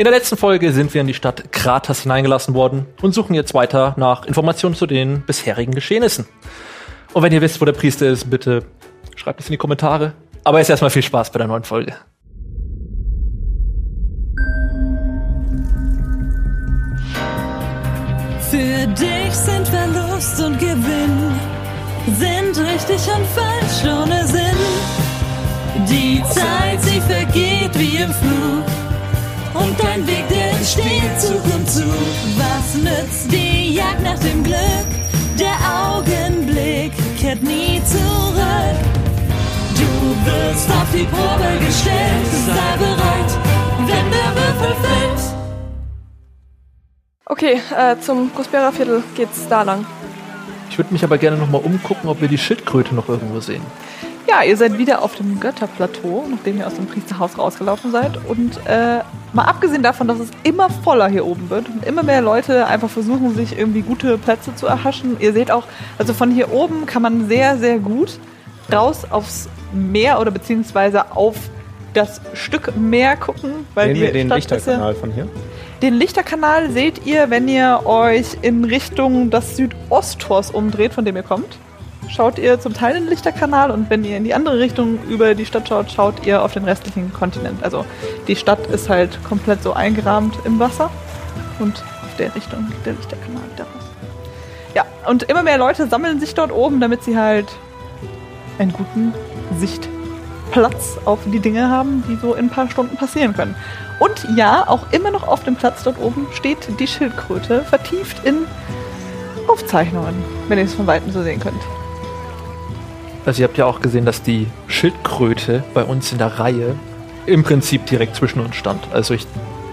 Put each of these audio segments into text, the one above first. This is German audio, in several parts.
In der letzten Folge sind wir in die Stadt Kratas hineingelassen worden und suchen jetzt weiter nach Informationen zu den bisherigen Geschehnissen. Und wenn ihr wisst, wo der Priester ist, bitte schreibt es in die Kommentare. Aber jetzt erstmal viel Spaß bei der neuen Folge. Für dich sind Verlust und Gewinn, sind richtig und falsch ohne Sinn. Die Zeit, sie vergeht wie im Flug und dein Weg, der entsteht Zug um Zug. Was nützt die Jagd nach dem Glück? Der Augenblick kehrt nie zurück. Du wirst auf die Probe gestellt, sei bereit, wenn der Würfel fällt. Okay, äh, zum Prospera Viertel geht's da lang. Ich würde mich aber gerne noch mal umgucken, ob wir die Schildkröte noch irgendwo sehen. Ja, ihr seid wieder auf dem Götterplateau, nachdem ihr aus dem Priesterhaus rausgelaufen seid. Und äh, mal abgesehen davon, dass es immer voller hier oben wird und immer mehr Leute einfach versuchen, sich irgendwie gute Plätze zu erhaschen. Ihr seht auch, also von hier oben kann man sehr, sehr gut raus aufs Meer oder beziehungsweise auf das Stück Meer gucken. Weil Sehen die wir den Stadt Lichterkanal von hier? Den Lichterkanal seht ihr, wenn ihr euch in Richtung des Südosttors umdreht, von dem ihr kommt. Schaut ihr zum Teil in den Lichterkanal und wenn ihr in die andere Richtung über die Stadt schaut, schaut ihr auf den restlichen Kontinent. Also die Stadt ist halt komplett so eingerahmt im Wasser und auf der Richtung geht der Lichterkanal wieder raus. Ja, und immer mehr Leute sammeln sich dort oben, damit sie halt einen guten Sichtplatz auf die Dinge haben, die so in ein paar Stunden passieren können. Und ja, auch immer noch auf dem Platz dort oben steht die Schildkröte, vertieft in Aufzeichnungen, wenn ihr es von Weitem so sehen könnt. Also ihr habt ja auch gesehen, dass die Schildkröte bei uns in der Reihe im Prinzip direkt zwischen uns stand. Also ich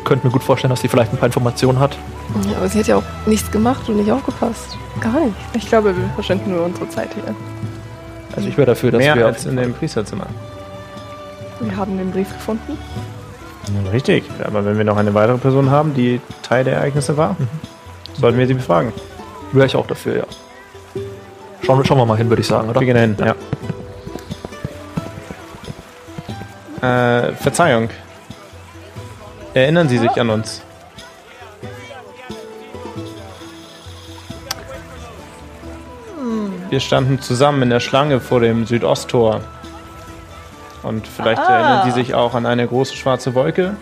könnte mir gut vorstellen, dass sie vielleicht ein paar Informationen hat. Ja, aber sie hat ja auch nichts gemacht und nicht aufgepasst. Gar nicht. Ich glaube, wir verschwenden nur unsere Zeit hier. Also ich wäre dafür, dass Mehr wir als in dem Priesterzimmer. Wir haben den Brief gefunden. Richtig, aber wenn wir noch eine weitere Person haben, die Teil der Ereignisse war, sollten wir sie befragen. wäre ich auch dafür, ja. Schauen, wir- schauen wir mal hin, würde ich sagen, oder? Wir gehen hin, ja. Äh, Verzeihung. Erinnern Sie sich an uns? Wir standen zusammen in der Schlange vor dem Südosttor. Und vielleicht Ah. erinnern Sie sich auch an eine große schwarze Wolke.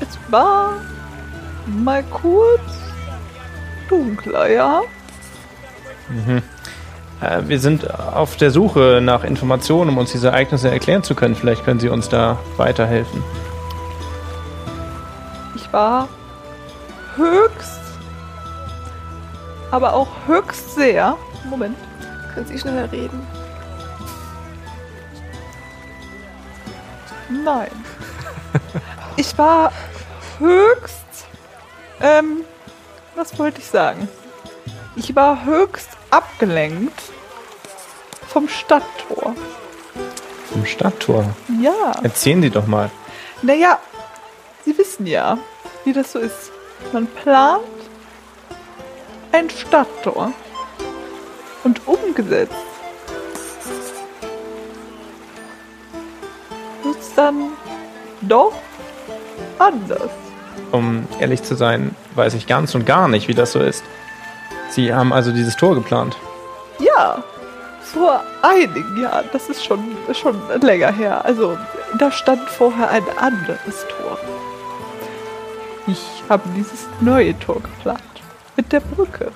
Es war mal kurz dunkler, ja? Äh, wir sind auf der Suche nach Informationen, um uns diese Ereignisse erklären zu können. Vielleicht können Sie uns da weiterhelfen. Ich war höchst, aber auch höchst sehr. Moment. Können Sie schneller reden? Nein. Ich war höchst. Ähm, was wollte ich sagen? Ich war höchst abgelenkt vom Stadttor. Im Stadttor. Ja. Erzählen Sie doch mal. Naja, Sie wissen ja, wie das so ist. Man plant ein Stadttor und umgesetzt wird es dann doch anders. Um ehrlich zu sein, weiß ich ganz und gar nicht, wie das so ist. Sie haben also dieses Tor geplant. Ja, vor einigen Jahren, das ist schon, schon länger her. Also, da stand vorher ein anderes Tor. Ich habe dieses neue Tor geplant. Mit der Brücke.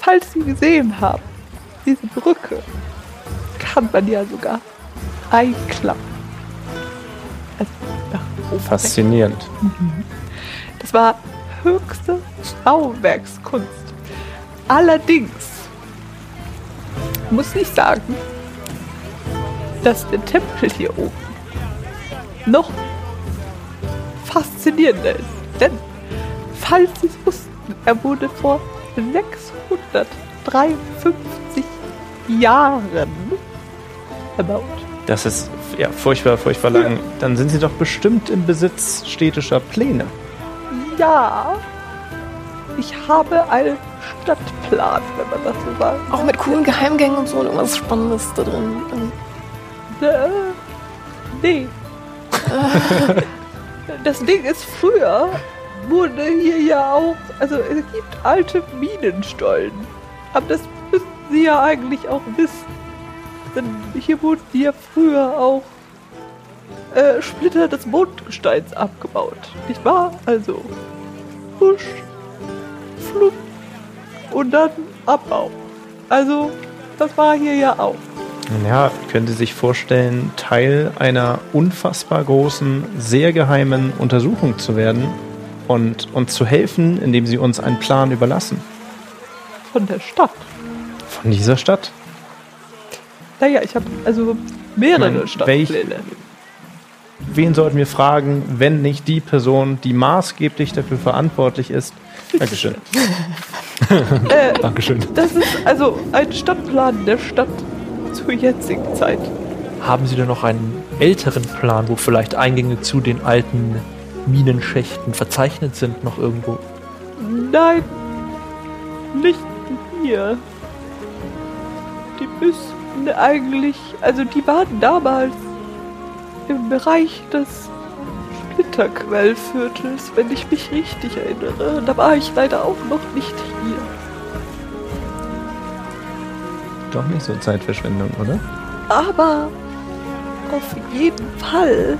Falls Sie gesehen haben, diese Brücke kann man ja sogar einklappen. Also nach. Faszinierend. Das war höchste Bauwerkskunst. Allerdings muss ich sagen, dass der Tempel hier oben noch Faszinierende ist. Denn, falls Sie es wussten, er wurde vor 653 Jahren erbaut. Das ist ja furchtbar, furchtbar lang. Dann sind Sie doch bestimmt im Besitz städtischer Pläne. Ja, ich habe einen Stadtplan, wenn man das so sagt. Auch mit coolen Geheimgängen und so und irgendwas Spannendes da drin. Äh, nee. das Ding ist, früher wurde hier ja auch, also es gibt alte Minenstollen. Aber das müssten Sie ja eigentlich auch wissen. Denn hier wurden ja früher auch äh, Splitter des Mondgesteins abgebaut. Nicht wahr? Also Husch, Flupp und dann Abbau. Also, das war hier ja auch. Ja, können Sie sich vorstellen, Teil einer unfassbar großen, sehr geheimen Untersuchung zu werden und uns zu helfen, indem Sie uns einen Plan überlassen. Von der Stadt. Von dieser Stadt? Naja, ich habe also mehrere Stadtpläne. Wen sollten wir fragen, wenn nicht die Person, die maßgeblich dafür verantwortlich ist? Dankeschön. Äh, Dankeschön. das ist also ein Stadtplan der Stadt zur jetzigen Zeit. Haben Sie denn noch einen älteren Plan, wo vielleicht Eingänge zu den alten Minenschächten verzeichnet sind, noch irgendwo? Nein, nicht hier. Die müssten eigentlich, also die waren damals im Bereich des Splitterquellviertels, wenn ich mich richtig erinnere. Da war ich leider auch noch nicht hier. Doch nicht so Zeitverschwendung, oder? Aber auf jeden Fall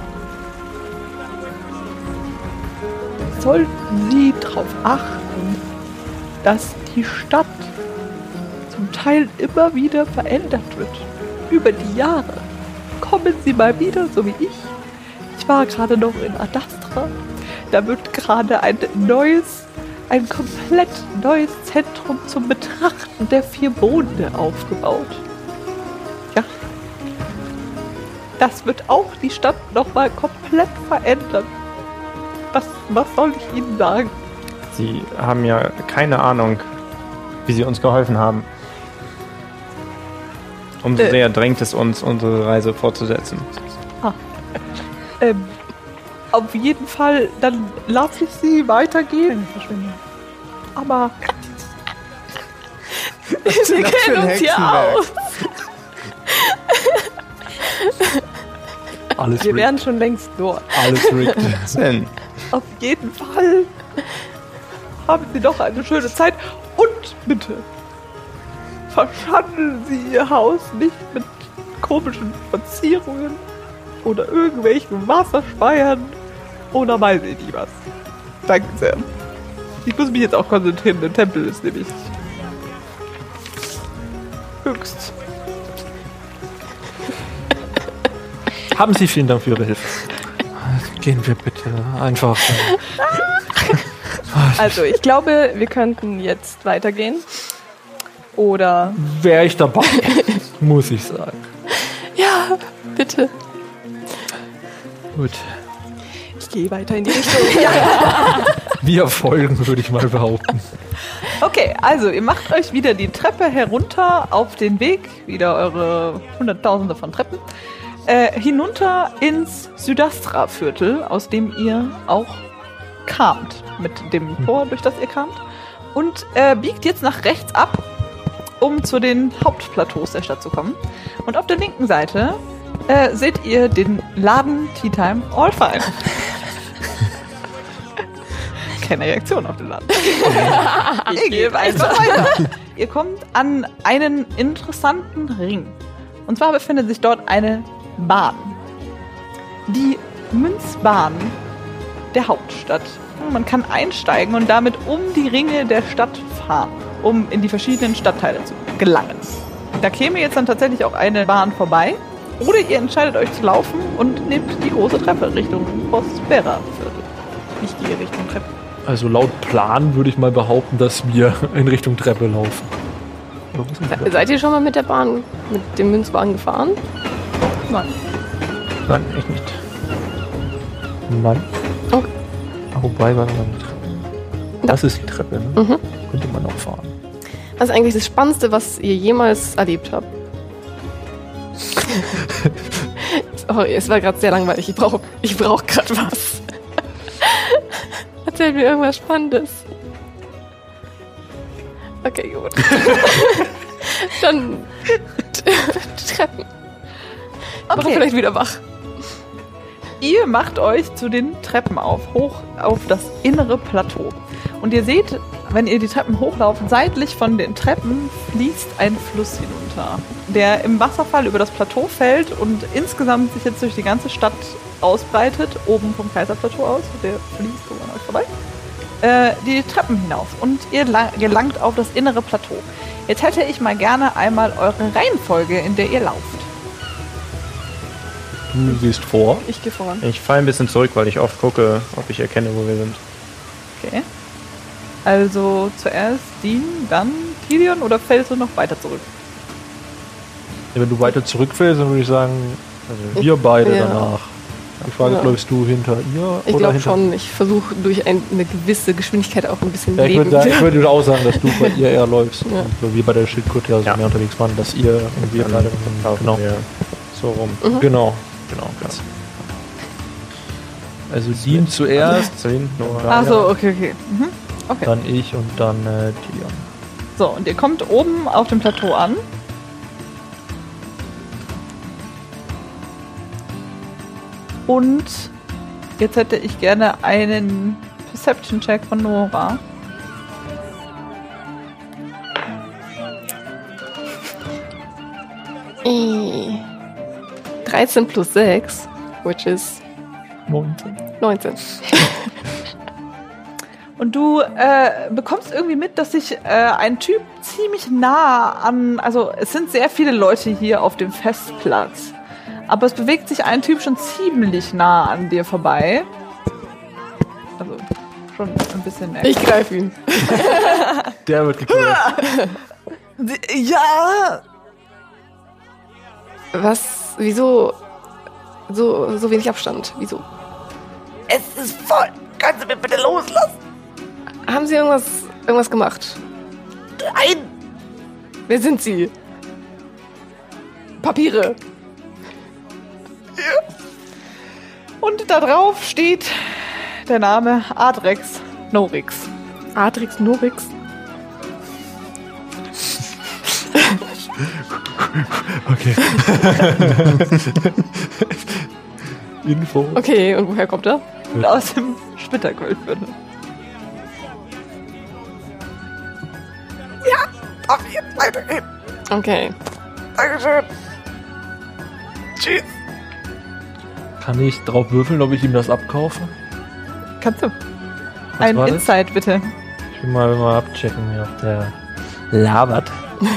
sollten Sie darauf achten, dass die Stadt zum Teil immer wieder verändert wird. Über die Jahre. Kommen Sie mal wieder, so wie ich. Ich war gerade noch in Adastra. Da wird gerade ein neues, ein komplett neues Zentrum zum Betrachten der vier Monde aufgebaut. Ja, das wird auch die Stadt nochmal komplett verändern. Was, was soll ich Ihnen sagen? Sie haben ja keine Ahnung, wie Sie uns geholfen haben. Umso Äh. sehr drängt es uns, unsere Reise fortzusetzen. Ähm, auf jeden Fall, dann lasse ich Sie weitergehen. Aber Wir kennen uns hier aus. Alles Wir wären schon längst dort. Alles rigged. Auf jeden Fall haben Sie doch eine schöne Zeit. Und bitte, verschandeln Sie Ihr Haus nicht mit komischen Verzierungen oder irgendwelchen Wasserspeiern oder weiß ich nicht was. Danke sehr. Ich muss mich jetzt auch konzentrieren, der Tempel ist nämlich höchst. Haben Sie vielen Dank für Ihre Hilfe. Gehen wir bitte einfach. Also, ich glaube, wir könnten jetzt weitergehen. Oder. Wäre ich dabei, muss ich sagen. Ja, bitte. Gut. Ich gehe weiter in die Richtung. Wir folgen, würde ich mal behaupten. Okay, also ihr macht euch wieder die Treppe herunter auf den Weg, wieder eure Hunderttausende von Treppen, äh, hinunter ins Südastra-Viertel, aus dem ihr auch kamt, mit dem Tor, durch das ihr kamt, und äh, biegt jetzt nach rechts ab, um zu den Hauptplateaus der Stadt zu kommen. Und auf der linken Seite äh, seht ihr den Laden Tea Time All Fine. Keine Reaktion auf den Laden. Ihr geht einfach weiter. Ihr kommt an einen interessanten Ring. Und zwar befindet sich dort eine Bahn. Die Münzbahn der Hauptstadt. Man kann einsteigen und damit um die Ringe der Stadt fahren, um in die verschiedenen Stadtteile zu gelangen. Da käme jetzt dann tatsächlich auch eine Bahn vorbei. Oder ihr entscheidet euch zu laufen und nehmt die große Treppe Richtung Prospera-Viertel. Ich gehe Richtung Treppe. Also laut Plan würde ich mal behaupten, dass wir in Richtung Treppe laufen. Wir? Seid ihr schon mal mit der Bahn, mit dem Münzwagen gefahren? Nein. Nein, ich nicht. Nein. wobei, warte mal. Das ist die Treppe, ne? Mhm. Könnte man auch fahren. Was ist eigentlich das Spannendste, was ihr jemals erlebt habt? Sorry, es war gerade sehr langweilig. Ich brauche ich brauch gerade was. Erzähl mir irgendwas Spannendes. Okay, gut. Dann Treppen. Aber Okay. vielleicht wieder wach. Ihr macht euch zu den Treppen auf, hoch auf das innere Plateau. Und ihr seht, wenn ihr die Treppen hochlauft, seitlich von den Treppen fließt ein Fluss hinunter, der im Wasserfall über das Plateau fällt und insgesamt sich jetzt durch die ganze Stadt ausbreitet, oben vom Kaiserplateau aus, der fließt so an euch vorbei, äh, die Treppen hinauf. Und ihr la- gelangt auf das innere Plateau. Jetzt hätte ich mal gerne einmal eure Reihenfolge, in der ihr lauft. Du siehst vor. Ich gehe voran. Ich falle ein bisschen zurück, weil ich oft gucke, ob ich erkenne, wo wir sind. Okay. Also zuerst Dean, dann Gideon oder fällst du noch weiter zurück? Ja, wenn du weiter zurückfällst, dann würde ich sagen, also wir beide Ja. danach. Die Frage, Ja. läufst du hinter ihr Ich glaube schon, ich versuche durch ein, eine gewisse Geschwindigkeit auch ein bisschen Ja, ich Leben. würde, sagen, ich würde auch sagen, dass du bei ihr eher läufst. Ja. Und so wie bei der Schildkröte ja so Ja. mehr unterwegs waren, dass ihr und wir Dann beide. laufen Genau. wir so rum. Mhm. Genau. Genau. Das. Also Dean zuerst, Zu hinten oder? Ach so, okay, okay. Mhm. Okay. dann ich und dann äh, Dion. So, und ihr kommt oben auf dem Plateau an. Und jetzt hätte ich gerne einen Perception-Check von Nora. Äh, 13 plus 6, which is 19. 19. Und du äh, bekommst irgendwie mit, dass sich äh, ein Typ ziemlich nah an, also es sind sehr viele Leute hier auf dem Festplatz, aber es bewegt sich ein Typ schon ziemlich nah an dir vorbei. Also schon ein bisschen näher. Ich greife ihn. Der wird gekürt. ja! Was? Wieso? So, so wenig Abstand. Wieso? Es ist voll! Kannst du mir bitte loslassen? Haben Sie irgendwas, irgendwas gemacht? Nein! Wer sind Sie? Papiere. Und da drauf steht der Name Adrex Norix. Adrix Norix. Okay. Info. Okay, und woher kommt er? Aus dem Splitterquellviertel. Ja, ich jetzt weitergehen? Okay. Dankeschön. Tschüss. Kann ich drauf würfeln, ob ich ihm das abkaufe? Kannst du? Was Ein war das? Insight bitte. Ich will mal, mal abchecken, wie auf der labert.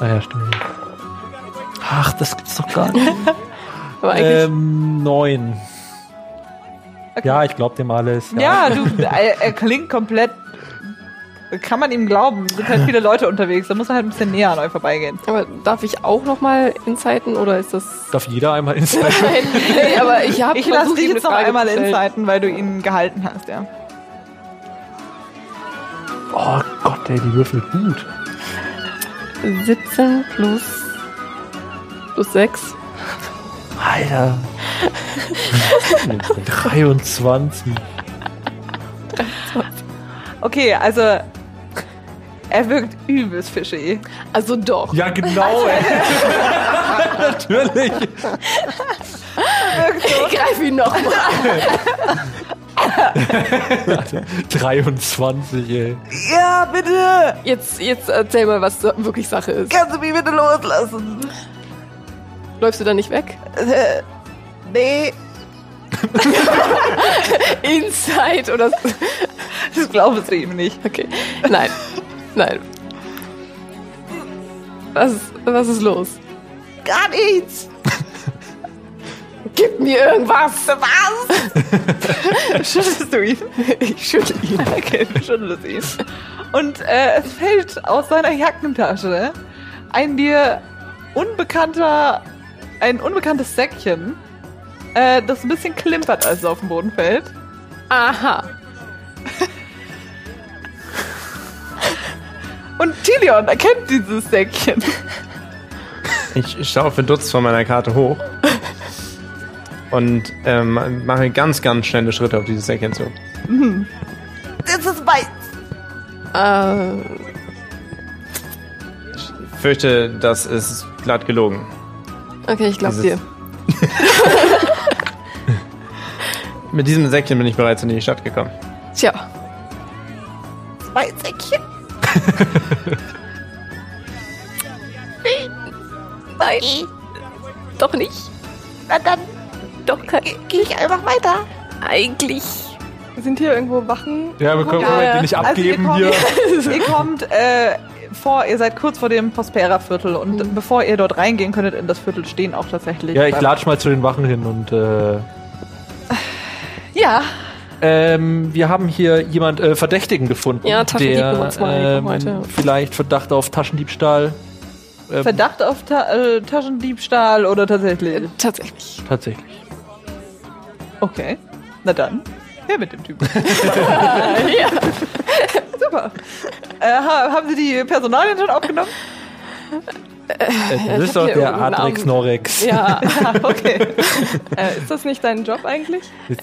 ah ja, stimmt. Ach, das gibt's doch gar nicht. Aber eigentlich. ähm, neun. Okay. Ja, ich glaube dem alles. Ja, du, er, er klingt komplett. Kann man ihm glauben? Es sind halt viele Leute unterwegs. Da muss er halt ein bisschen näher an euch vorbeigehen. aber darf ich auch nochmal insighten oder ist das. Darf jeder einmal Insight? Nein, nee, aber ich habe Ich lasse dich jetzt noch einmal insighten, weil du ihn gehalten hast, ja. oh Gott, ey, die würfelt gut. 17 plus. Plus 6. Alter. 23. Okay, also. Er wirkt übelst fishy. Also doch. Ja, genau, ey. Natürlich. Ich greife ihn nochmal. 23, ey. Ja, bitte! Jetzt, jetzt erzähl mal, was da wirklich Sache ist. Kannst du mich bitte loslassen? Läufst du da nicht weg? Äh, nee, Inside oder. das glaubst du ihm nicht. Okay. Nein. Nein. Was, was ist los? Gar nichts! Gib mir irgendwas! Was? Schüttelst du ihn? Ich schüttel ihn. Okay, du schüttelst ihn. Und äh, es fällt aus seiner Jackentasche ein dir unbekannter, ein unbekanntes Säckchen, äh, das ein bisschen klimpert, als es auf den Boden fällt. Aha. Und Tilion erkennt dieses Säckchen. Ich schaue verdutzt von meiner Karte hoch und ähm, mache ganz, ganz schnelle Schritte auf dieses Säckchen zu. Das ist weiß. Äh, Ich fürchte, das ist glatt gelogen. Okay, ich glaub Dieses- dir. Mit diesem Säckchen bin ich bereits in die Stadt gekommen. Tja, Zwei Säckchen. nein. Doch nicht. Na dann Doch kein. gehe ich einfach weiter. Eigentlich. Sind hier irgendwo Wachen? Ja, wir können Ja, wir ja. die nicht Also abgeben ihr hier. kommt, ihr kommt äh, vor, ihr seid kurz vor dem Prospera-Viertel und bevor ihr dort reingehen könntet in das Viertel, stehen auch tatsächlich. Ja, ich latsch mal zu den Wachen hin und äh, Ja, ähm, wir haben hier jemand äh, Verdächtigen gefunden. Ja, der, ähm, heute. Vielleicht Verdacht auf Taschendiebstahl. Ähm, Verdacht auf Ta äh, Taschendiebstahl oder tatsächlich? Tatsächlich. Tatsächlich. Okay, na dann. Her mit dem Typen. ja. Super. Äh, ha haben Sie die Personalien schon aufgenommen? Äh, das ist hab doch der Namen. Norex. Ja. Ja, okay. äh, ist das nicht dein Job eigentlich?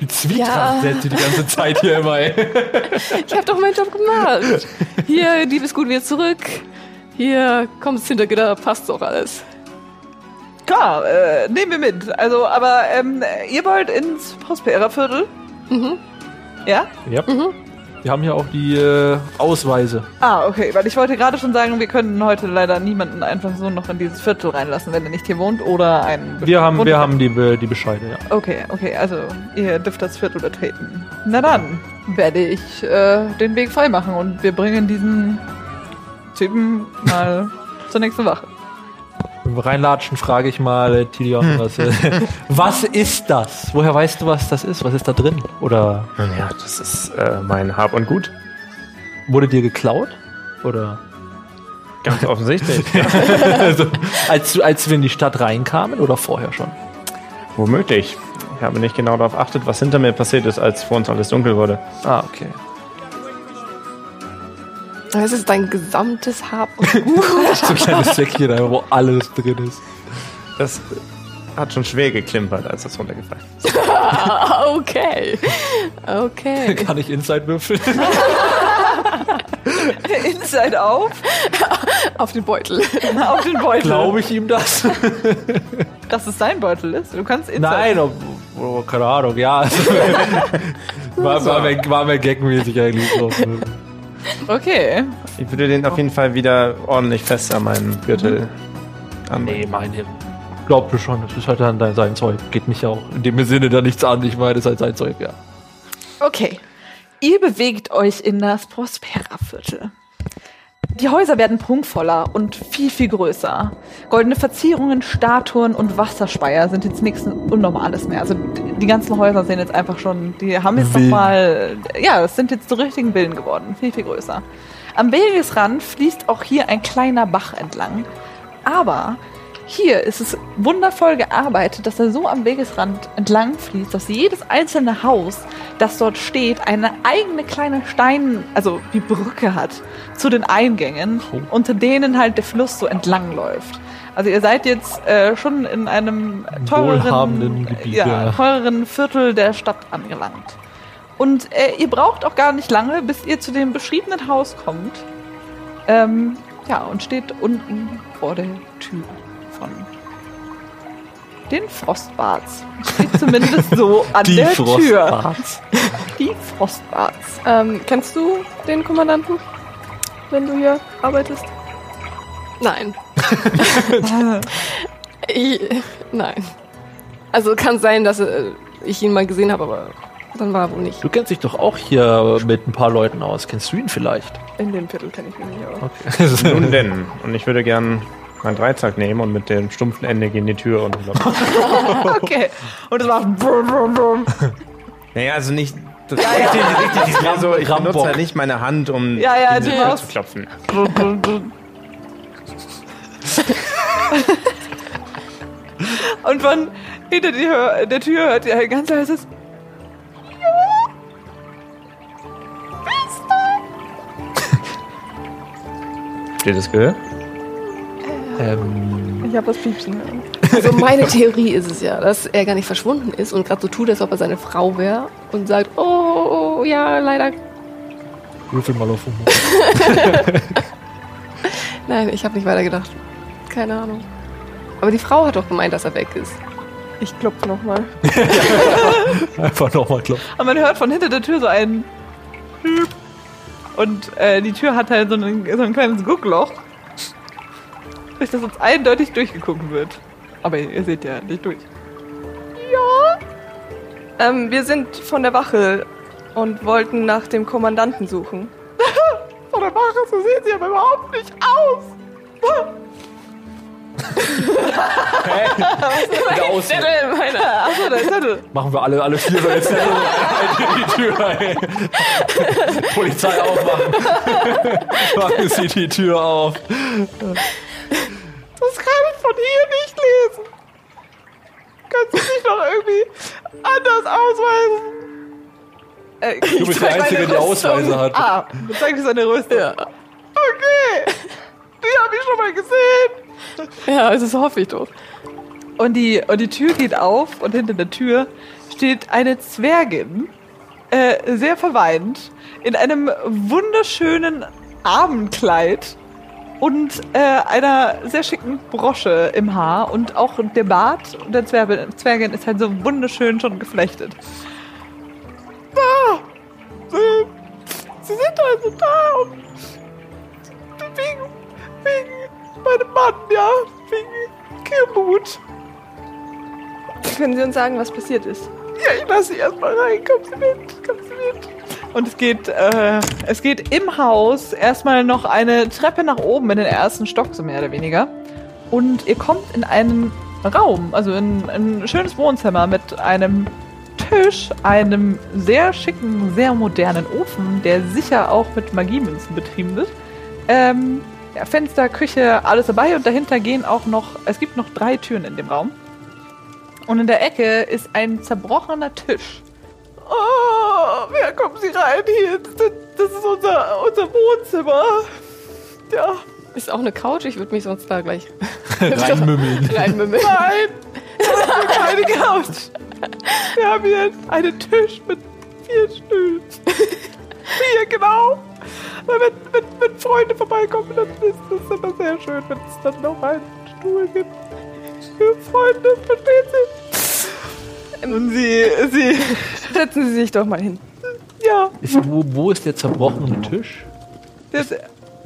Die Zwietracht Ja. setzt die die ganze Zeit hier immer, ey. Ich habe doch meinen Job gemacht. Hier, Liebesgut wieder zurück. Hier, kommst hinter Gitter, passt doch alles. Klar, äh, nehmen wir mit. Also, aber ähm, ihr wollt ins Prospera-Viertel? Mhm. Ja? Ja. Wir haben hier auch die äh, Ausweise. Ah, okay, weil ich wollte gerade schon sagen, wir können heute leider niemanden einfach so noch in dieses Viertel reinlassen, wenn er nicht hier wohnt oder ein. Wir haben, wir haben die, Be- die Bescheide, ja. Okay, okay, also ihr dürft das Viertel betreten. Na dann werde ich äh, den Weg frei machen und wir bringen diesen Typen mal zur nächsten Wache. Wir reinlatschen, frage ich mal äh, Tilion, was, äh, was ist das? Woher weißt du, was das ist? Was ist da drin? Oder Ja, das ist äh, mein Hab und Gut. wurde dir geklaut? Oder Ganz offensichtlich. also, als, du, als wir in die Stadt reinkamen oder vorher schon? Womöglich. Ich habe nicht genau darauf achtet, was hinter mir passiert ist, als vor uns alles dunkel wurde. Ah, okay. Das ist dein gesamtes Hab und Gut. So ein kleines Säckchen, da, wo alles drin ist. Das hat schon schwer geklimpert, als das runtergefallen ist. Okay. Okay. Kann ich Inside würfeln? Inside auf, Auf den Beutel. auf den Beutel. Glaube ich ihm das? Dass es sein Beutel ist. Du kannst Inside. Nein, ob, oh, keine Ahnung, ja. Also, war, war, mir, war mir gagmäßig eigentlich so. Okay. Ich würde den auf jeden Fall wieder ordentlich fest an meinen Gürtel Nee, anbringen. meine. Glaub du schon, das ist halt dann dein- sein Zeug. Geht mich auch in dem Sinne da nichts an. Ich meine, das ist halt sein Zeug, ja. Okay. Ihr bewegt euch in das Prospera-Viertel. Die Häuser werden prunkvoller und viel, viel größer. Goldene Verzierungen, Statuen und Wasserspeier sind jetzt nichts Unnormales mehr. Also die die ganzen Häuser sehen jetzt einfach schon, die haben jetzt nochmal, ja, es sind jetzt so richtigen Villen geworden. Viel, viel größer. Am Wegesrand fließt auch hier ein kleiner Bach entlang. Aber hier ist es wundervoll gearbeitet, dass er so am Wegesrand entlang fließt, dass jedes einzelne Haus, das dort steht, eine eigene kleine Stein, also wie Brücke hat zu den Eingängen, unter denen halt der Fluss so entlang läuft. Also ihr seid jetzt äh, schon in einem teureren, Gebiet, ja, ja. teureren Viertel der Stadt angelangt. Und äh, ihr braucht auch gar nicht lange, bis ihr zu dem beschriebenen Haus kommt. Ähm, ja, und steht unten vor der Tür von den Frostbarts. Steht zumindest so an der Tür. Die Frostbarts. Ähm, kennst du den Kommandanten, wenn du hier arbeitest? Nein. ich, nein. Also kann sein, dass äh, ich ihn mal gesehen habe, aber dann war er wohl nicht. Du kennst dich doch auch hier mit ein paar Leuten aus. Kennst du ihn vielleicht? In dem Viertel kenne ich ihn nicht aus. Okay. Nun denn. Und ich würde gern meinen Dreizack nehmen und mit dem stumpfen Ende gegen die Tür und Okay. Und es macht brumm, brumm, brumm. Naja, also nicht. Das richtig, richtig, ich, also, ich Rambock. benutze halt nicht meine Hand, um Ja, ja, die du Tür machst- zu klopfen. Und von hinter die Hör der Tür hört ihr ein ganz leises Habt ihr das gehört? Ähm, Ich habe das Piepsen hören. Also meine Theorie ist es ja, dass er gar nicht verschwunden ist und gerade so tut, als ob er seine Frau wäre und sagt, oh, oh, ja, leider. würfel mal auf Humor. Nein, ich habe nicht weitergedacht. Keine Ahnung. Aber die Frau hat doch gemeint, dass er weg ist. Ich klopfe nochmal. Einfach nochmal klopfen. Und man hört von hinter der Tür so ein Piep. Und äh, die Tür hat halt so ein, so ein kleines Guckloch, durch das uns eindeutig durchgeguckt wird. Aber ihr seht ja nicht durch. Ähm, wir sind von der Wache und wollten nach dem Kommandanten suchen. Von der Wache, so sehen sie aber überhaupt nicht aus. Wieder aus. Achso, der Zettel. Machen wir alle, alle vier so jetzt die Tür. Ey. Polizei aufmachen. Machen Sie die Tür auf. Das kann ich von hier nicht lesen. Kannst du dich noch irgendwie anders ausweisen? Äh, Du bist die Einzige, die Ausweise hat. Ah, dann zeig dir seine Rüstung. Ja. Okay. Die habe ich schon mal gesehen. Ja, also das hoffe ich doch. Und die, und die Tür geht auf und hinter der Tür steht eine Zwergin, äh, sehr verweint, in einem wunderschönen Abendkleid und äh, einer sehr schicken Brosche im Haar und auch der Bart der Zwerge, Zwergin ist halt so wunderschön schon geflechtet. Da! Sie, sie sind also da und wegen, wegen meinem Mann, ja, wegen Kirmut. Können Sie uns sagen, was passiert ist? Ja, ich lasse sie erstmal rein. Kommen Sie mit, kommen Sie mit. Und es geht, äh, es geht im Haus erstmal noch eine Treppe nach oben in den ersten Stock, so mehr oder weniger. Und ihr kommt in einen Raum, also in ein schönes Wohnzimmer mit einem Tisch, einem sehr schicken, sehr modernen Ofen, der sicher auch mit Magiemünzen betrieben wird. Ähm, ja, Fenster, Küche, alles dabei und dahinter gehen auch noch, es gibt noch drei Türen in dem Raum. Und in der Ecke ist ein zerbrochener Tisch. Oh, wer kommt Sie rein hier? Das, das ist unser, unser Wohnzimmer. Ja, Ist auch eine Couch, ich würde mich sonst da gleich Reinmümmeln. reinmümmeln. nein, keine Couch. Wir haben hier einen Tisch mit vier Stühlen. Hier, genau. Wenn, wenn, wenn Freunde vorbeikommen, dann ist das immer sehr schön, wenn es dann noch einen Stuhl gibt. Für Freunde, verstehen Sie? Und sie, sie, Setzen Sie sich doch mal hin. ja. Ist, wo, wo ist der zerbrochene Tisch? Das,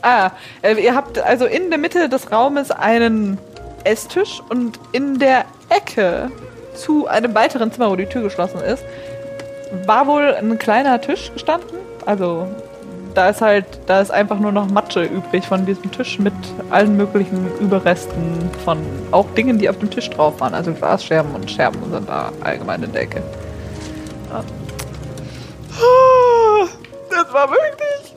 ah, äh, ihr habt also in der Mitte des Raumes einen Esstisch und in der Ecke zu einem weiteren Zimmer, wo die Tür geschlossen ist, war wohl ein kleiner Tisch gestanden. Also da ist halt, da ist einfach nur noch Matsche übrig von diesem Tisch mit allen möglichen Überresten von auch Dingen, die auf dem Tisch drauf waren. Also Glasscherben und Scherben sind da allgemein in der Ecke. Ja. Das war wirklich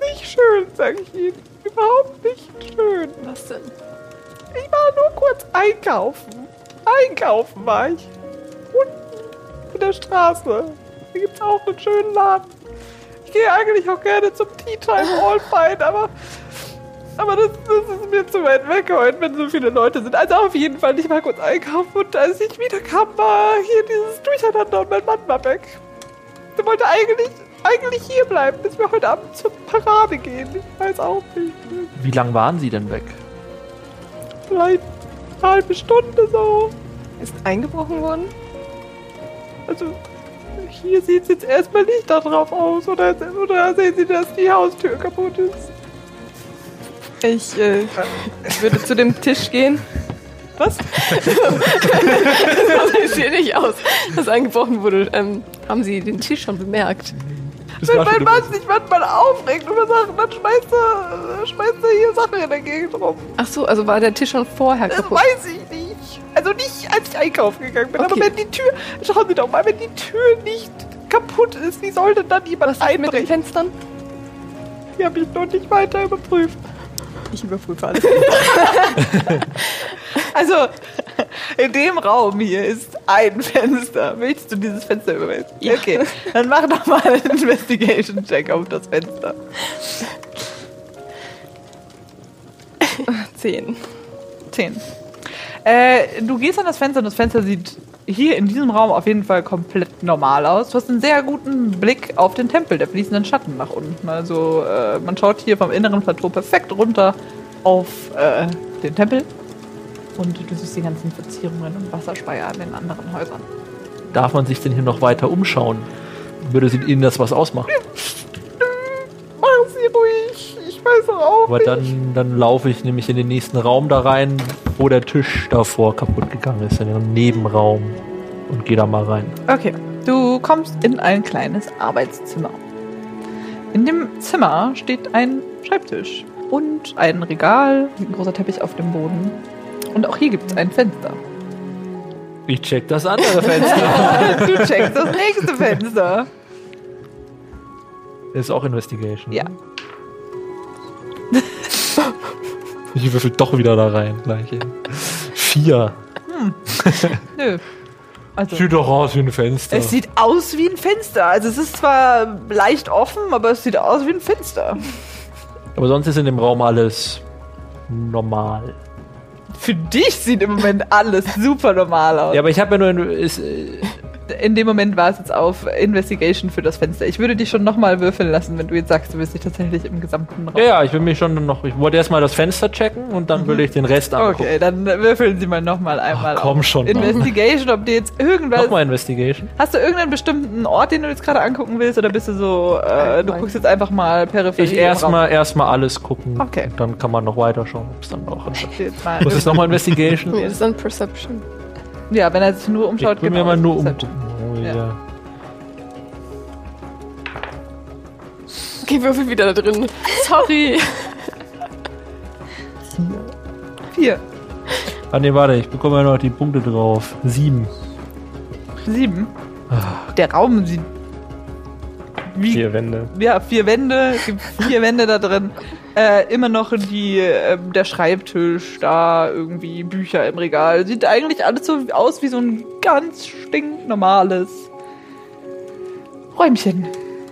nicht schön, sag ich Ihnen. Überhaupt nicht schön. Was denn? Ich war nur kurz einkaufen. Einkaufen war ich. Unten in der Straße. Hier gibt's auch einen schönen Laden. Ich gehe eigentlich auch gerne zum Tea Time All Fine, aber, aber das, das ist mir zu weit weg heute, wenn so viele Leute sind. Also auf jeden Fall, ich war kurz einkaufen und als ich wiederkam, war hier dieses Durcheinander und mein Mann war weg. Der wollte eigentlich, eigentlich hier bleiben, bis wir heute Abend zur Parade gehen. Ich weiß auch nicht. Wie lang waren Sie denn weg? Vielleicht eine halbe Stunde so. Ist eingebrochen worden? Also, hier sieht es jetzt erstmal nicht darauf aus. Oder, oder sehen Sie, dass die Haustür kaputt ist? Ich äh, würde zu dem Tisch gehen. Was? Das sieht nicht aus, dass eingebrochen wurde. Ähm, haben Sie den Tisch schon bemerkt? Das Wenn mein Mann sich manchmal aufregt über Sachen, dann schmeißt er, schmeißt er hier Sachen in der Gegend rum. Ach so, also war der Tisch schon vorher Das kaputt? weiß ich nicht. Also nicht, als ich einkaufen gegangen bin. Aber Okay. wenn die Tür, schauen Sie doch mal, wenn die Tür nicht kaputt ist, wie soll denn dann jemand Was ist mit den einbrechen? Fenstern? Die habe ich noch nicht weiter überprüft. Ich überprüfe alles. Also, In dem Raum hier ist ein Fenster. Möchtest du dieses Fenster überwinden? Ja. Okay, dann mach doch mal einen Investigation-Check auf das Fenster. Zehn. 10. Äh, du gehst an das Fenster und das Fenster sieht hier in diesem Raum auf jeden Fall komplett normal aus. Du hast einen sehr guten Blick auf den Tempel, der fließenden Schatten nach unten. Also äh, man schaut hier vom inneren Plateau perfekt runter auf äh, den Tempel. Und du siehst die ganzen Verzierungen und Wasserspeier an den anderen Häusern. Darf man sich denn hier noch weiter umschauen? Würde sie Ihnen das was ausmachen? Machen Sie ruhig, auch Aber dann, dann laufe ich nämlich in den nächsten Raum da rein, wo der Tisch davor kaputt gegangen ist, in den Nebenraum. Und gehe da mal rein. Okay, du kommst in ein kleines Arbeitszimmer. In dem Zimmer steht ein Schreibtisch und ein Regal, ein großer Teppich auf dem Boden. Und auch hier gibt es ein Fenster. Ich check das andere Fenster. Du checkst das nächste Fenster. ist auch Investigation. Ja. Ich würfel doch wieder da rein. Gleich. Vier. Nö. Also, Sieht doch aus wie ein Fenster. es sieht aus wie ein Fenster. Also es ist zwar leicht offen, aber es sieht aus wie ein Fenster. Aber sonst ist in dem Raum alles normal. Für dich sieht im Moment alles super normal aus. Ja, aber ich habe ja nur. Ist, äh, in dem Moment war es jetzt auf Investigation für das Fenster. Ich würde dich schon nochmal würfeln lassen, wenn du jetzt sagst, du willst dich tatsächlich im gesamten Raum. ja, ja, ich will mich schon noch. Ich wollte erstmal das Fenster checken und dann will ich den Rest angucken. Okay, dann würfeln Sie mal nochmal einmal Ach, komm auf schon. Investigation, ob dir jetzt irgendwas. Nochmal Investigation. Hast du irgendeinen bestimmten Ort, den du jetzt gerade angucken willst, oder bist du so, äh, du guckst jetzt einfach mal peripher? Ich erstmal erstmal alles gucken. Okay. Und dann kann man noch weiterschauen, ob es dann noch. Jetzt mal. Was ist nochmal Investigation? Nee, das ist dann Perception. Ja, wenn er sich nur umschaut, ich will mir genau, mal nur Perception. umgucken. Oh, Ja. ja. Okay, würfel wieder da drin. Sorry. Vier, Ah, nee, warte, ich bekomme ja noch die Punkte drauf. Sieben. sieben. Ah. Der Raum sieht wie Vier Wände. ja, vier Wände, gibt vier Wände da drin. Äh, immer noch die, ähm, der Schreibtisch, da irgendwie Bücher im Regal. Sieht eigentlich alles so aus wie so ein ganz stinknormales Räumchen.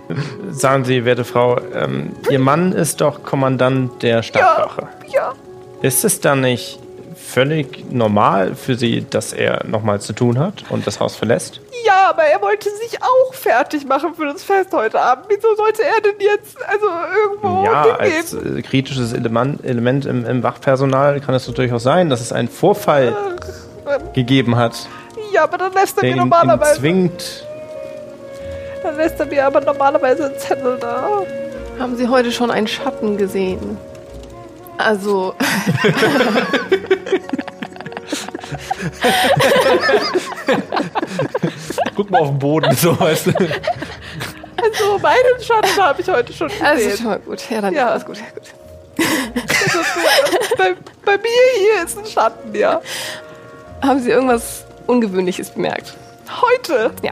Sagen Sie, werte Frau, ähm, Ihr Mann ist doch Kommandant der Stadtwache. Ja, Ist es dann nicht völlig normal für Sie, dass er nochmal zu tun hat und das Haus verlässt? ja, aber er wollte sich auch fertig machen für das Fest heute Abend. Wieso sollte er denn jetzt also irgendwo ja, hingehen? als äh, kritisches Element, Element im, im Wachpersonal kann es doch durchaus sein, dass es einen Vorfall gegeben hat, Ja, aber dann lässt er mir ihn normalerweise, zwingt. dann lässt er mir aber normalerweise einen Zettel da. Haben Sie heute schon einen Schatten gesehen? Also, Guck mal auf den Boden, so weißt du. Also meinen Schatten habe ich heute schon gesehen. also schon mal gut. Ja, dann Ja. ist alles gut. Ja, gut. bei, bei mir hier ist ein Schatten, ja. Haben Sie irgendwas Ungewöhnliches bemerkt? Heute? Ja.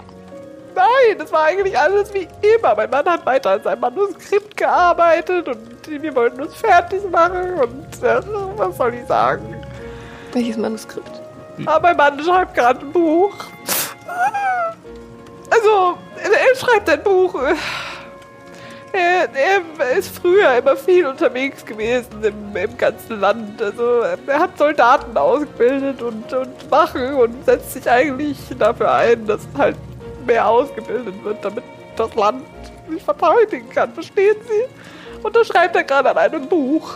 Nein, das war eigentlich alles wie immer. Mein Mann hat weiter an seinem Manuskript gearbeitet und wir wollten uns fertig machen und äh, was soll ich sagen? Welches Manuskript? Aber mein Mann schreibt gerade ein Buch. Also, er schreibt ein Buch. Er, er ist früher immer viel unterwegs gewesen im, im ganzen Land. Also, er hat Soldaten ausgebildet und, und Wachen und setzt sich eigentlich dafür ein, dass halt mehr ausgebildet wird, damit das Land sich verteidigen kann. Verstehen Sie? Und da schreibt er gerade an einem Buch.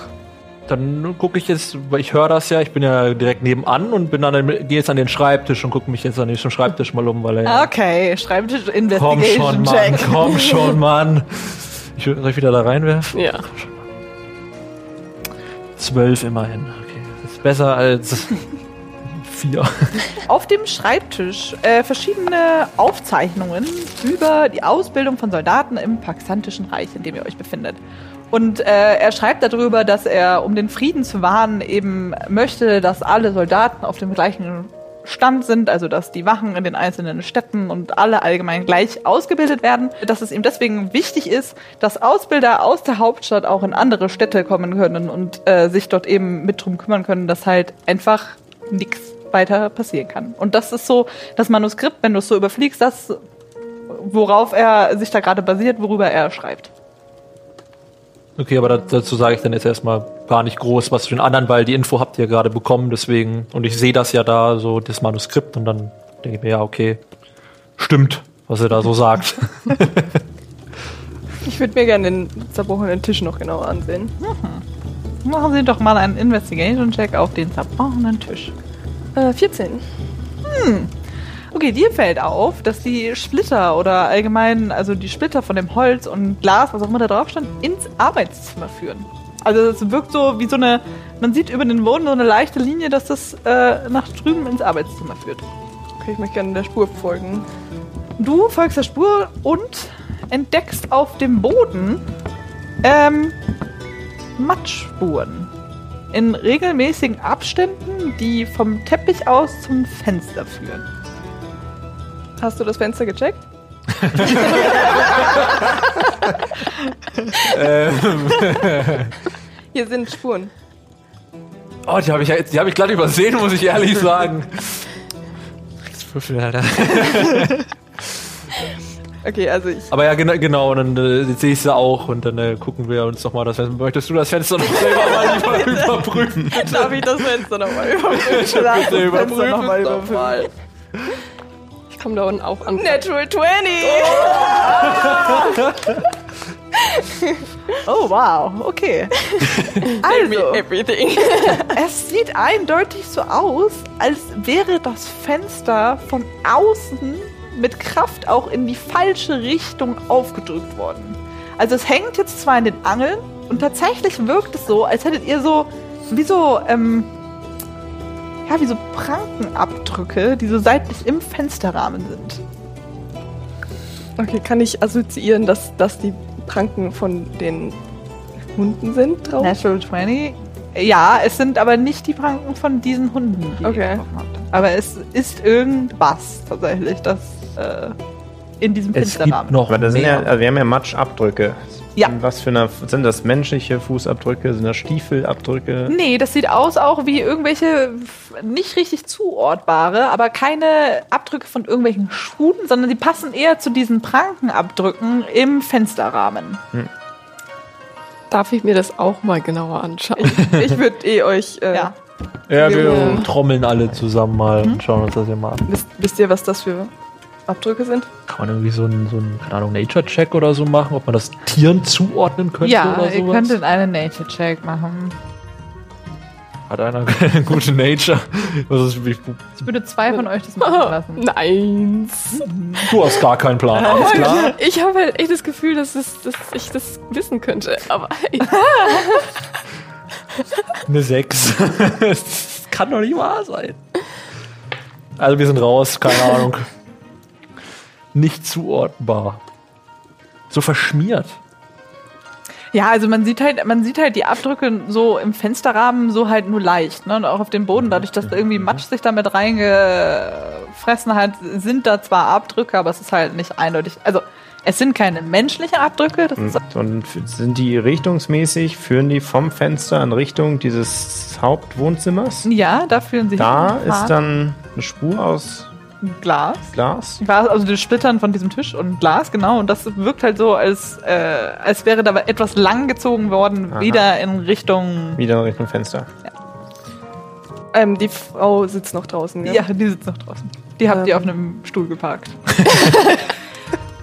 Dann gucke ich jetzt, weil ich höre das ja, ich bin ja direkt nebenan und bin dann gehe jetzt an den Schreibtisch und gucke mich jetzt an den Schreibtisch mal um, weil er Okay, Schreibtisch Komm Investigation schon, Mann, Check. komm schon, Mann. Ich, soll ich wieder da reinwerfen? Ja. Zwölf immerhin. Okay, das ist besser als vier. auf dem Schreibtisch äh, verschiedene Aufzeichnungen über die Ausbildung von Soldaten im pakistantischen Reich, in dem ihr euch befindet. Und äh, er schreibt darüber, dass er, um den Frieden zu wahren, eben möchte, dass alle Soldaten auf dem gleichen Stand sind, also dass die Wachen in den einzelnen Städten und alle allgemein gleich ausgebildet werden, dass es ihm deswegen wichtig ist, dass Ausbilder aus der Hauptstadt auch in andere Städte kommen können und äh, sich dort eben mit drum kümmern können, dass halt einfach nichts weiter passieren kann. Und das ist so das Manuskript, wenn du es so überfliegst, das, worauf er sich da gerade basiert, worüber er schreibt. Okay, aber da- dazu sage ich dann jetzt erstmal gar nicht groß was zu den anderen, weil die Info habt ihr gerade bekommen, deswegen, und ich sehe das ja da, so das Manuskript, und dann denke ich mir, ja, okay, stimmt, was er da so sagt. Ich würde mir gerne den zerbrochenen Tisch noch genauer ansehen. Machen Sie doch mal einen Investigation-Check auf den zerbrochenen Tisch. Äh, 14. Okay, dir fällt auf, dass die Splitter oder allgemein, also die Splitter von dem Holz und Glas, was auch immer da drauf stand, ins Arbeitszimmer führen. Also es wirkt so wie so eine, man sieht über den Boden so eine leichte Linie, dass das äh, nach drüben ins Arbeitszimmer führt. Okay, ich möchte gerne der Spur folgen. Du folgst der Spur und entdeckst auf dem Boden ähm, Matschspuren. In regelmäßigen Abständen, die vom Teppich aus zum Fenster führen. Hast du das Fenster gecheckt? Hier sind Spuren. oh, die habe ich, die hab ich glatt übersehen, muss ich ehrlich sagen. Würfel, Alter. Okay, also ich. Aber ja, genau, genau und dann äh, sehe ich sie auch und dann äh, gucken wir uns nochmal das Fenster. Möchtest du das Fenster noch selber mal über, überprüfen? Darf ich das Fenster nochmal überprüfen? Bitte überprüfen. nochmal Nochmal. Ich komme da unten auch an. Natural 20! Oh wow, okay. Also, Everything. es sieht eindeutig so aus, als wäre das Fenster von außen mit Kraft auch in die falsche Richtung aufgedrückt worden. Also es hängt jetzt zwar in den Angeln und tatsächlich wirkt es so, als hättet ihr so wie so ähm, ja wie so Prankenabdrücke, die so seitlich im Fensterrahmen sind. Okay, kann ich assoziieren, dass das die Pranken von den Hunden sind drauf? Natural 20. Ja, es sind aber nicht die Pranken von diesen Hunden, die Okay. ihr getroffen habt. Aber es ist irgendwas tatsächlich, das äh, in diesem Fensterrahmen. noch Aber das sind ja, also wir haben ja Matschabdrücke. Ja. Was für eine, sind das menschliche Fußabdrücke? Sind das Stiefelabdrücke? Nee, das sieht aus auch wie irgendwelche nicht richtig zuortbare, aber keine Abdrücke von irgendwelchen Schuhen, sondern die passen eher zu diesen Prankenabdrücken im Fensterrahmen. Darf ich mir das auch mal genauer anschauen? Ich würde eh euch. Äh, Ja. Ja, wir Ja. trommeln alle zusammen mal und schauen uns das hier mal an. wisst, wisst ihr, was das für Abdrücke sind? Kann man irgendwie so einen, so einen keine Ahnung, Nature-Check oder so machen, ob man das Tieren zuordnen könnte Ja, oder ihr sowas? könntet einen Nature-Check machen. Hat einer eine gute Nature? Ist, wie, Ich würde zwei von euch das machen lassen. Neins. du hast gar keinen Plan, alles klar? Ich habe halt echt das Gefühl, dass, es, dass ich das wissen könnte. Aber Eine 6. das kann doch nicht wahr sein. Also wir sind raus, keine Ahnung. Nicht zuordnbar. So verschmiert. Ja, also man sieht halt, man sieht halt die Abdrücke so im Fensterrahmen so halt nur leicht, ne? Und auch auf dem Boden, dadurch, dass da irgendwie Matsch sich damit reingefressen hat, sind da zwar Abdrücke, aber es ist halt nicht eindeutig. Also es sind keine menschlichen Abdrücke, das ist Und sind die richtungsmäßig, führen die vom Fenster in Richtung dieses Hauptwohnzimmers? ja, da fühlen sich Da ist dann eine Spur aus Glas. Glas. Glas, also die Splittern von diesem Tisch und Glas, genau. Und das wirkt halt so, als, äh, als wäre da etwas langgezogen worden, Aha. wieder in Richtung. Wieder in Richtung Fenster. Ähm, die Frau sitzt noch draußen. Ja, die sitzt noch draußen. Die habt ihr Ähm. auf einem Stuhl geparkt.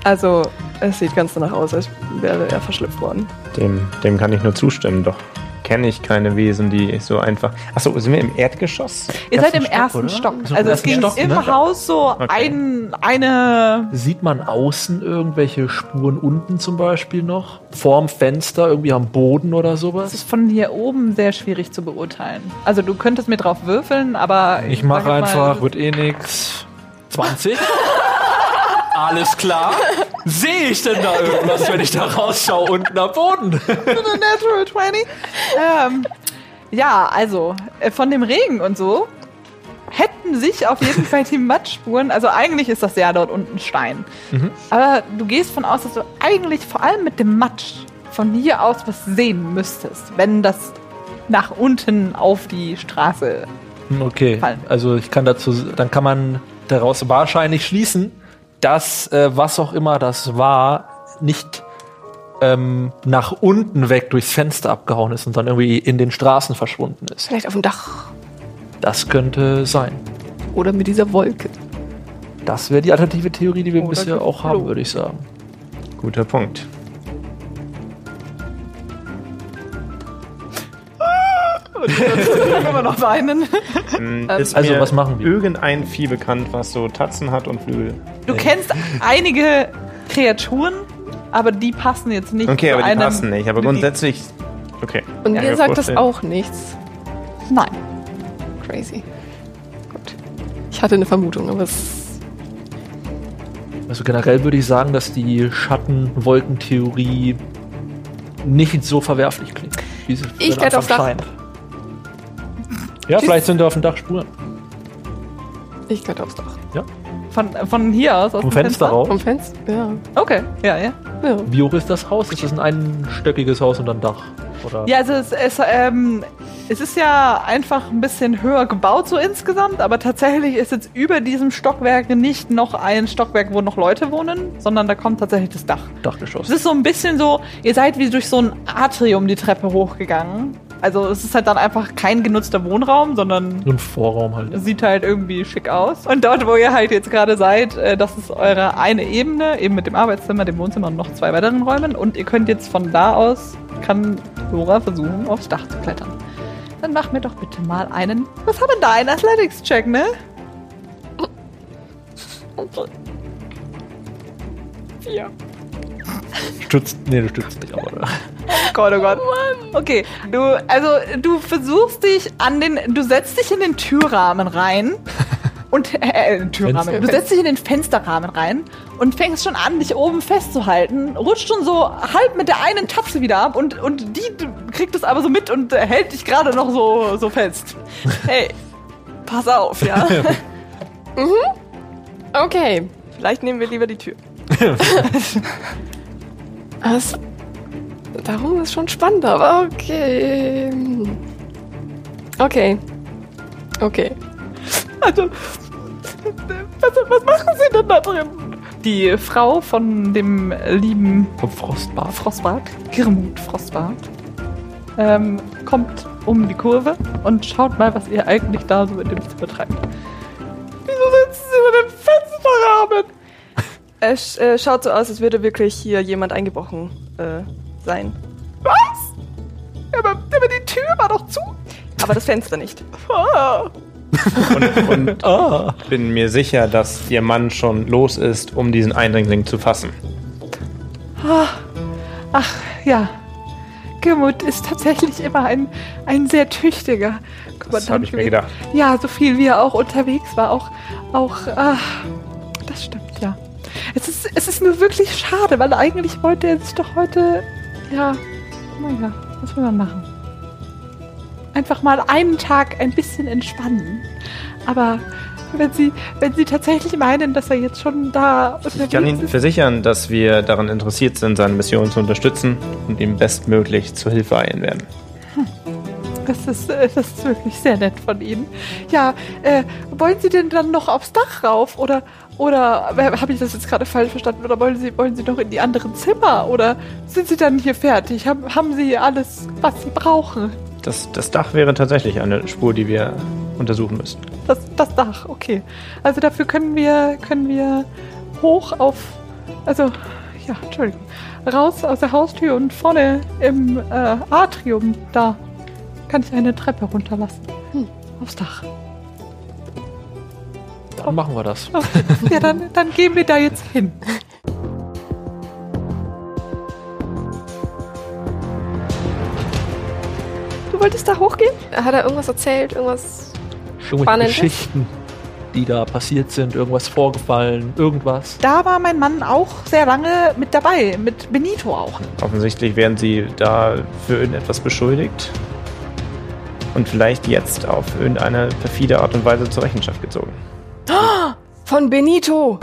Also, es sieht ganz danach aus, als wäre er verschlüpft worden. Dem, dem kann ich nur zustimmen, doch kenne ich keine Wesen, die so einfach. Achso, sind wir im Erdgeschoss? Ihr seid im Stock, ersten oder? Stock. So im Also es ging Stock, im ne? Haus so Okay. ein, eine. Sieht man außen irgendwelche Spuren unten zum Beispiel noch? Vorm Fenster, irgendwie am Boden oder Das sowas? ist von hier oben sehr schwierig zu beurteilen. Also du könntest mir drauf würfeln, aber Ich sag mache einfach, das wird eh nix. 20? Alles klar. Sehe ich denn da irgendwas, wenn ich da rausschaue unten am Boden? Natural 20. Ähm, ja, also äh, von dem Regen und so hätten sich auf jeden Fall die Matschspuren, also eigentlich ist das ja dort unten Stein. Aber du gehst von aus, dass du eigentlich vor allem mit dem Matsch von hier aus was sehen müsstest, wenn das nach unten auf die Straße Okay, Fallen. also ich kann dazu, dann kann man daraus wahrscheinlich schließen, dass äh, was auch immer das war, nicht ähm, nach unten weg durchs Fenster abgehauen ist und dann irgendwie in den Straßen verschwunden ist. Vielleicht auf dem Dach. Das könnte sein. Oder mit dieser Wolke. Das wäre die alternative Theorie, die wir Oder bisher auch haben, würde ich sagen. Guter Punkt. Können wir noch weinen? Ähm, Ähm, ist also, mir was machen wir? Irgendein Vieh bekannt, was so Tatzen hat und Flügel. Du kennst einige Kreaturen, aber die passen jetzt nicht Okay, zu aber die einem passen nicht. Aber grundsätzlich. Okay. Und mir sagt das auch nichts. Nein. Crazy. Gut. Ich hatte eine Vermutung, aber es. Also generell würde ich sagen, dass die Schattenwolkentheorie nicht so verwerflich klingt. Wie sie Ich Anfang Dach. scheint. Ja, Tschüss. vielleicht sind da auf dem Dach Spuren. Ich kletter aufs Dach. Von, von hier aus, aus Vom dem Fenster raus. Vom Fenster? Ja. Okay, ja, ja. ja. Wie hoch ist das Haus? Ist das ein einstöckiges Haus und ein Dach? Oder? Ja, also es, es, ähm, es ist ja einfach ein bisschen höher gebaut so insgesamt, aber tatsächlich ist jetzt über diesem Stockwerk nicht noch ein Stockwerk, wo noch Leute wohnen, sondern da kommt tatsächlich das Dach. Dachgeschoss. Es ist so ein bisschen so, ihr seid wie durch so ein Atrium die Treppe hochgegangen. Also es ist halt dann einfach kein genutzter Wohnraum, sondern Nur ein Vorraum halt. sieht halt irgendwie schick aus. Und dort, wo ihr halt jetzt gerade seid, äh, das ist eure eine Ebene, eben mit dem Arbeitszimmer, dem Wohnzimmer und noch zwei weiteren Räumen. Und ihr könnt jetzt von da aus, kann Dora versuchen, aufs Dach zu klettern. Dann mach mir doch bitte mal einen, was haben wir da? Ein Athletics-Check, ne? Vier. Stützt, nee, du stützt nicht, aber. Oh Gott, oh Gott. Okay, du, also du versuchst dich an den, du setzt dich in den Türrahmen rein und äh, äh, Türrahmen. Fenster. Du setzt dich in den Fensterrahmen rein und fängst schon an, dich oben festzuhalten, rutscht schon so halb mit der einen Tapse wieder ab und und die kriegt es aber so mit und äh, hält dich gerade noch so so fest. Hey, pass auf, ja. Okay. Vielleicht nehmen wir lieber die Tür. Das, darum ist schon spannend, aber okay. Okay. Okay. Also, was, was machen Sie denn da drin? Die Frau von dem lieben Vom Frostbad. Frostbart, Girmut Frostbart, ähm, kommt um die Kurve und schaut mal, was ihr eigentlich da so in dem Zimmer treibt. Es äh, schaut so aus, als würde wirklich hier jemand eingebrochen äh, sein. Was? Aber, aber die Tür war doch zu. Aber das Fenster nicht. Ah. Und, und Ah. bin mir sicher, dass ihr Mann schon los ist, um diesen Eindringling zu fassen. Ach, ja. Girmut ist tatsächlich immer ein, ein sehr tüchtiger Das habe ich mir gedacht. Ja, so viel wie er auch unterwegs war, auch, auch, ah, das stimmt, ja. Es ist, es ist nur wirklich schade, weil eigentlich wollte er sich doch heute, ja, naja, was will man machen? Einfach mal einen Tag ein bisschen entspannen. Aber wenn Sie, wenn Sie tatsächlich meinen, dass er jetzt schon da Ich kann Ihnen ist, versichern, dass wir daran interessiert sind, seine Mission zu unterstützen und ihm bestmöglich zur Hilfe eilen werden. Das ist, äh, das ist wirklich sehr nett von Ihnen. Ja, äh, wollen Sie denn dann noch aufs Dach rauf? Oder, oder habe ich das jetzt gerade falsch verstanden? Oder wollen Sie, wollen Sie noch in die anderen Zimmer? Oder sind Sie dann hier fertig? Haben, haben Sie alles, was Sie brauchen? Das, das Dach wäre tatsächlich eine Spur, die wir untersuchen müssen. Das, das Dach, okay. Also dafür können wir, können wir hoch auf, also, ja, Entschuldigung, raus aus der Haustür und vorne im äh, Atrium, da kann ich eine Treppe runterlassen. Hm. Aufs Dach. Dann machen wir das. Ja, dann, dann gehen wir da jetzt hin. Du wolltest da hochgehen? Hat er irgendwas erzählt? Irgendwas. Spannendes. Geschichten, die da passiert sind, irgendwas vorgefallen, irgendwas. Da war mein Mann auch sehr lange mit dabei, mit Benito auch. Offensichtlich werden sie da für irgendetwas beschuldigt und vielleicht jetzt auf irgendeine perfide Art und Weise zur Rechenschaft gezogen. Von Benito!